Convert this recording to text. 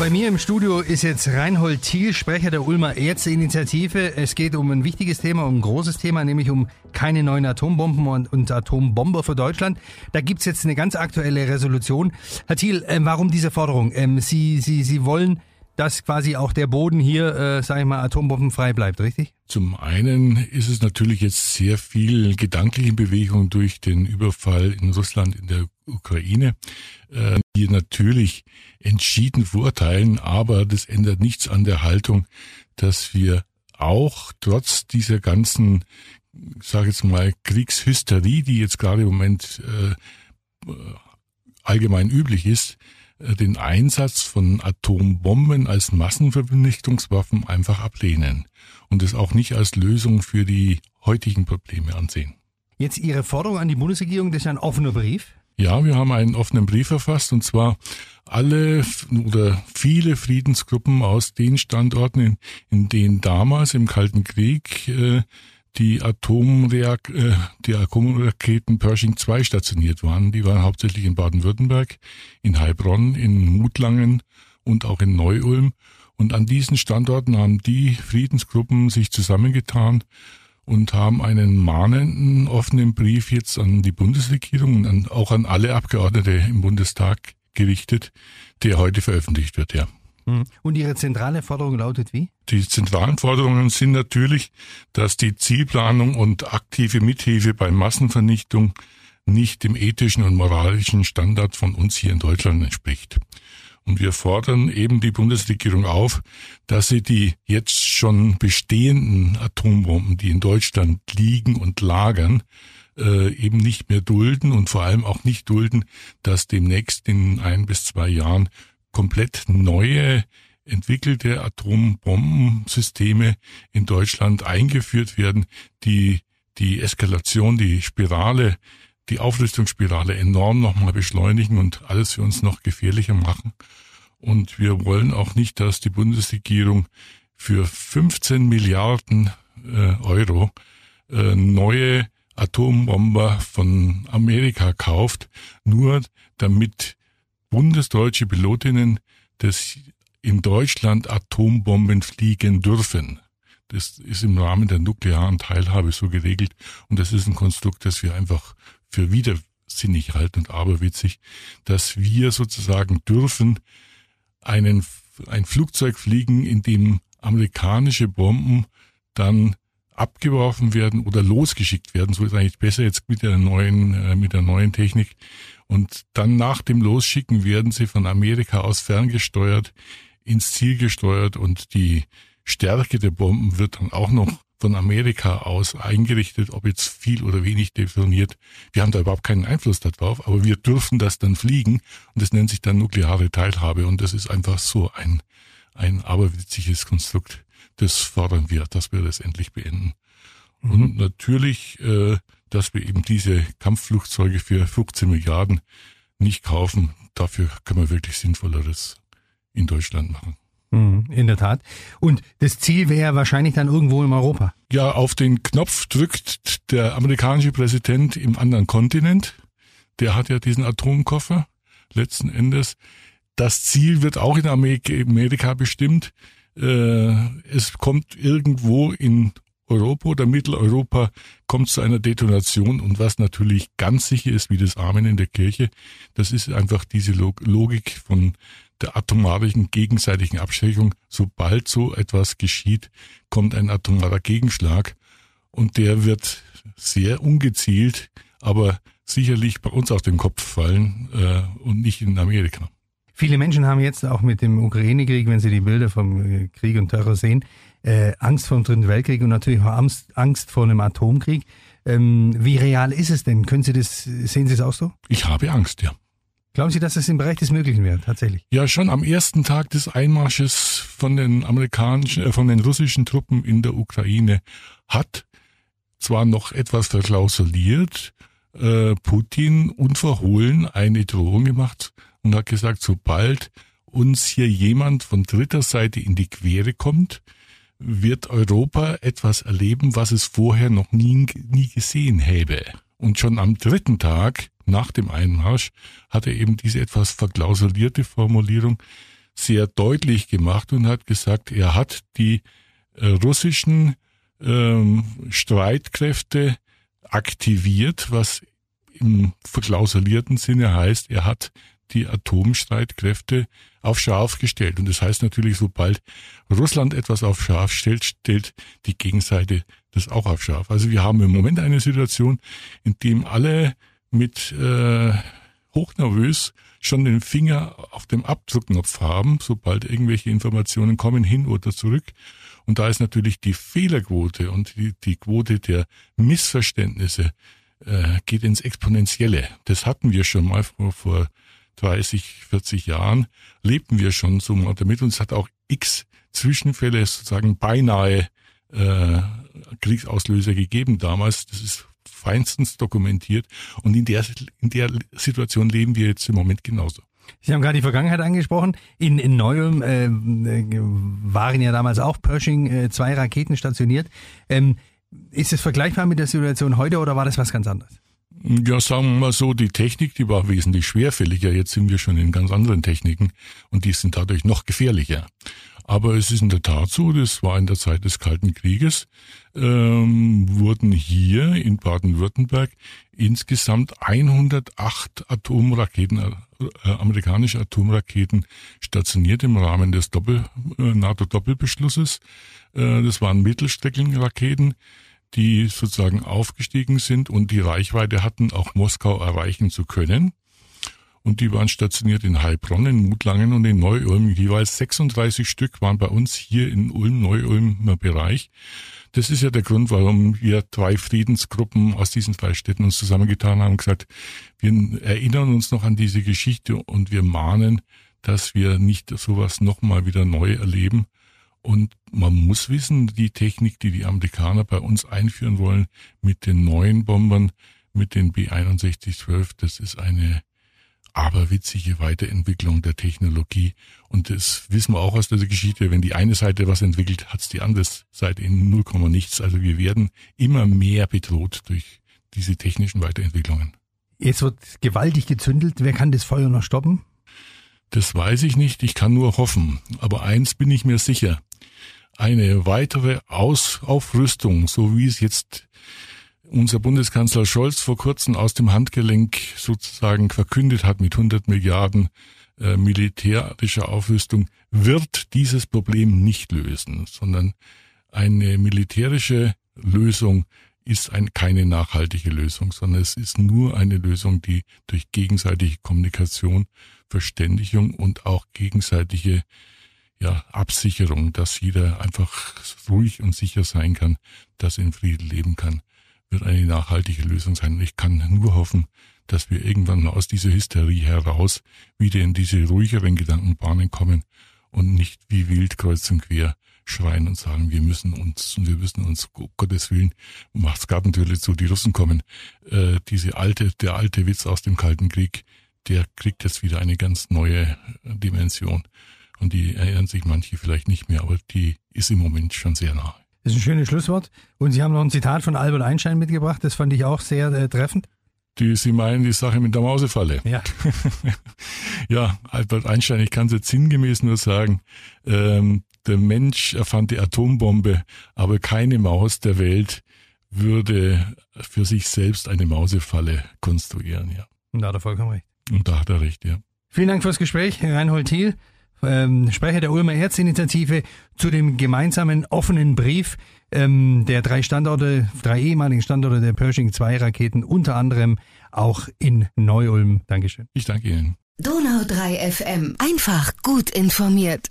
Bei mir im Studio ist jetzt Reinhold Thiel, Sprecher der Ulmer Ärzteinitiative. Es geht um ein wichtiges Thema, um ein großes Thema, nämlich um keine neuen Atombomben und, und Atombomber für Deutschland. Da gibt's jetzt eine ganz aktuelle Resolution. Herr Thiel, äh, warum diese Forderung? Ähm, Sie, Sie, Sie wollen, dass quasi auch der Boden hier, äh, sage ich mal, atombombenfrei bleibt, richtig? Zum einen ist es natürlich jetzt sehr viel gedankliche Bewegung durch den Überfall in Russland in der Ukraine, äh, die natürlich entschieden verurteilen, aber das ändert nichts an der Haltung, dass wir auch trotz dieser ganzen, sage jetzt mal, Kriegshysterie, die jetzt gerade im Moment äh, allgemein üblich ist, den Einsatz von Atombomben als Massenvernichtungswaffen einfach ablehnen und es auch nicht als Lösung für die heutigen Probleme ansehen. Jetzt Ihre Forderung an die Bundesregierung, das ist ein offener Brief. Ja, wir haben einen offenen Brief verfasst und zwar alle oder viele Friedensgruppen aus den Standorten, in, in denen damals im Kalten Krieg äh, die Atomreak äh, die Atomraketen Pershing 2 stationiert waren. Die waren hauptsächlich in Baden-Württemberg, in Heilbronn, in Mutlangen und auch in Neu-Ulm. Und an diesen Standorten haben die Friedensgruppen sich zusammengetan und haben einen mahnenden, offenen Brief jetzt an die Bundesregierung und an, auch an alle Abgeordnete im Bundestag gerichtet, der heute veröffentlicht wird, ja. Hm. Und Ihre zentrale Forderung lautet wie? Die zentralen Forderungen sind natürlich, dass die Zielplanung und aktive Mithilfe bei Massenvernichtung nicht dem ethischen und moralischen Standard von uns hier in Deutschland entspricht. Und wir fordern eben die Bundesregierung auf, dass sie die jetzt schon bestehenden Atombomben, die in Deutschland liegen und lagern, äh, eben nicht mehr dulden und vor allem auch nicht dulden, dass demnächst in ein bis zwei Jahren komplett neue entwickelte Atombombensysteme in Deutschland eingeführt werden, die die Eskalation, die Spirale die Aufrüstungsspirale enorm nochmal beschleunigen und alles für uns noch gefährlicher machen. Und wir wollen auch nicht, dass die Bundesregierung für 15 Milliarden äh, Euro äh, neue Atombomber von Amerika kauft, nur damit bundesdeutsche Pilotinnen das in Deutschland Atombomben fliegen dürfen. Das ist im Rahmen der nuklearen Teilhabe so geregelt und das ist ein Konstrukt, das wir einfach für widersinnig halten und aberwitzig, dass wir sozusagen dürfen einen, ein Flugzeug fliegen, in dem amerikanische Bomben dann abgeworfen werden oder losgeschickt werden. So ist eigentlich besser jetzt mit der neuen, äh, mit der neuen Technik. Und dann nach dem Losschicken werden sie von Amerika aus ferngesteuert, ins Ziel gesteuert und die Stärke der Bomben wird dann auch noch von Amerika aus eingerichtet, ob jetzt viel oder wenig definiert. Wir haben da überhaupt keinen Einfluss darauf, aber wir dürfen das dann fliegen und das nennt sich dann nukleare Teilhabe und das ist einfach so ein, ein aberwitziges Konstrukt. Das fordern wir, dass wir das endlich beenden. Mhm. Und natürlich, äh, dass wir eben diese Kampfflugzeuge für 15 Milliarden nicht kaufen, dafür können wir wirklich Sinnvolleres in Deutschland machen. Mhm, in der Tat. Und das Ziel wäre wahrscheinlich dann irgendwo in Europa. Ja, auf den Knopf drückt der amerikanische Präsident im anderen Kontinent. Der hat ja diesen Atomkoffer letzten Endes. Das Ziel wird auch in Amerika bestimmt. Äh, es kommt irgendwo in Europa oder Mitteleuropa kommt zu einer Detonation und was natürlich ganz sicher ist, wie das Amen in der Kirche, das ist einfach diese Logik von der atomaren gegenseitigen Abschreckung. Sobald so etwas geschieht, kommt ein atomarer Gegenschlag und der wird sehr ungezielt, aber sicherlich bei uns auf den Kopf fallen äh, und nicht in Amerika. Viele Menschen haben jetzt auch mit dem Ukraine-Krieg, wenn sie die Bilder vom äh, Krieg und Terror sehen, äh, Angst vor dem Dritten Weltkrieg und natürlich auch Angst, Angst vor einem Atomkrieg. Ähm, wie real ist es denn? Können Sie das, sehen Sie es auch so? Ich habe Angst, ja. Glauben Sie, dass das im Bereich des Möglichen wäre, tatsächlich? Ja, schon am ersten Tag des Einmarsches von den amerikanischen, äh, von den russischen Truppen in der Ukraine hat zwar noch etwas verklausuliert, äh, Putin unverhohlen eine Drohung gemacht und hat gesagt, sobald uns hier jemand von dritter Seite in die Quere kommt, wird Europa etwas erleben, was es vorher noch nie, nie gesehen hätte. Und schon am dritten Tag nach dem Einmarsch hat er eben diese etwas verklausulierte Formulierung, sehr deutlich gemacht und hat gesagt, er hat die äh, russischen ähm, Streitkräfte aktiviert, was im verklausulierten Sinne heißt, er hat die Atomstreitkräfte auf scharf gestellt. Und das heißt natürlich, sobald Russland etwas auf scharf stellt, stellt die Gegenseite das auch auf scharf. Also wir haben im Moment eine Situation, in dem alle mit äh, hochnervös schon den Finger auf dem Abdruckknopf haben, sobald irgendwelche Informationen kommen hin oder zurück. Und da ist natürlich die Fehlerquote und die, die Quote der Missverständnisse äh, geht ins Exponentielle. Das hatten wir schon mal vor, vor 30, 40 Jahren, lebten wir schon so damit und es hat auch x Zwischenfälle sozusagen beinahe äh, Kriegsauslöser gegeben damals. Das ist feinstens dokumentiert und in der, in der Situation leben wir jetzt im Moment genauso. Sie haben gerade die Vergangenheit angesprochen. In, in Neuem äh, waren ja damals auch Pershing äh, zwei Raketen stationiert. Ähm, ist es vergleichbar mit der Situation heute oder war das was ganz anderes? Ja, sagen wir mal so, die Technik, die war wesentlich schwerfälliger. Jetzt sind wir schon in ganz anderen Techniken und die sind dadurch noch gefährlicher. Aber es ist in der Tat so, das war in der Zeit des Kalten Krieges, ähm, wurden hier in Baden-Württemberg insgesamt 108 Atomraketen, äh, amerikanische Atomraketen stationiert im Rahmen des Doppel, äh, NATO-Doppelbeschlusses. Äh, das waren Mittelstreckenraketen, die sozusagen aufgestiegen sind und die Reichweite hatten, auch Moskau erreichen zu können und die waren stationiert in Heilbronn, in Mutlangen und in Neu-Ulm. Jeweils 36 Stück waren bei uns hier in Ulm, Neu-Ulmer Bereich. Das ist ja der Grund, warum wir drei Friedensgruppen aus diesen drei Städten uns zusammengetan haben und gesagt, wir erinnern uns noch an diese Geschichte und wir mahnen, dass wir nicht sowas nochmal wieder neu erleben. Und man muss wissen, die Technik, die die Amerikaner bei uns einführen wollen mit den neuen Bombern, mit den B-6112, das ist eine aberwitzige Weiterentwicklung der Technologie. Und das wissen wir auch aus der Geschichte. Wenn die eine Seite was entwickelt, hat's die andere Seite in 0, nichts. Also wir werden immer mehr bedroht durch diese technischen Weiterentwicklungen. Jetzt wird gewaltig gezündelt. Wer kann das Feuer noch stoppen? Das weiß ich nicht. Ich kann nur hoffen. Aber eins bin ich mir sicher. Eine weitere Aus Aufrüstung, so wie es jetzt unser Bundeskanzler Scholz vor kurzem aus dem Handgelenk sozusagen verkündet hat mit 100 Milliarden äh, militärischer Aufrüstung, wird dieses Problem nicht lösen, sondern eine militärische Lösung ist ein, keine nachhaltige Lösung, sondern es ist nur eine Lösung, die durch gegenseitige Kommunikation, Verständigung und auch gegenseitige ja, Absicherung, dass jeder einfach ruhig und sicher sein kann, dass er in Frieden leben kann, wird eine nachhaltige Lösung sein. Ich kann nur hoffen, dass wir irgendwann aus dieser Hysterie heraus wieder in diese ruhigeren Gedankenbahnen kommen und nicht wie wild kreuz und quer schreien und sagen, wir müssen uns und wir müssen uns, um Gottes Willen, macht's Gartentürle zu, die Russen kommen. Äh, diese alte, der alte Witz aus dem Kalten Krieg, der kriegt jetzt wieder eine ganz neue Dimension. Und die erinnern sich manche vielleicht nicht mehr, aber die ist im Moment schon sehr nah. Das ist ein schönes Schlusswort. Und Sie haben noch ein Zitat von Albert Einstein mitgebracht, das fand ich auch sehr äh, treffend. Die, Sie meinen die Sache mit der Mausefalle. Ja. ja, Albert Einstein, ich kann es jetzt sinngemäß nur sagen, ähm, der Mensch erfand die Atombombe, aber keine Maus der Welt würde für sich selbst eine Mausefalle konstruieren, ja. Und da hat er vollkommen recht. Und da hat er recht, ja. Vielen Dank fürs Gespräch, Reinhold Thiel ähm, Sprecher der Ulmer Erzinitiative zu dem gemeinsamen offenen Brief ähm, der drei Standorte, drei ehemaligen Standorte der Pershing 2 Raketen, unter anderem auch in Neu-Ulm. Dankeschön. Ich danke Ihnen. Donau 3 FM. Einfach gut informiert.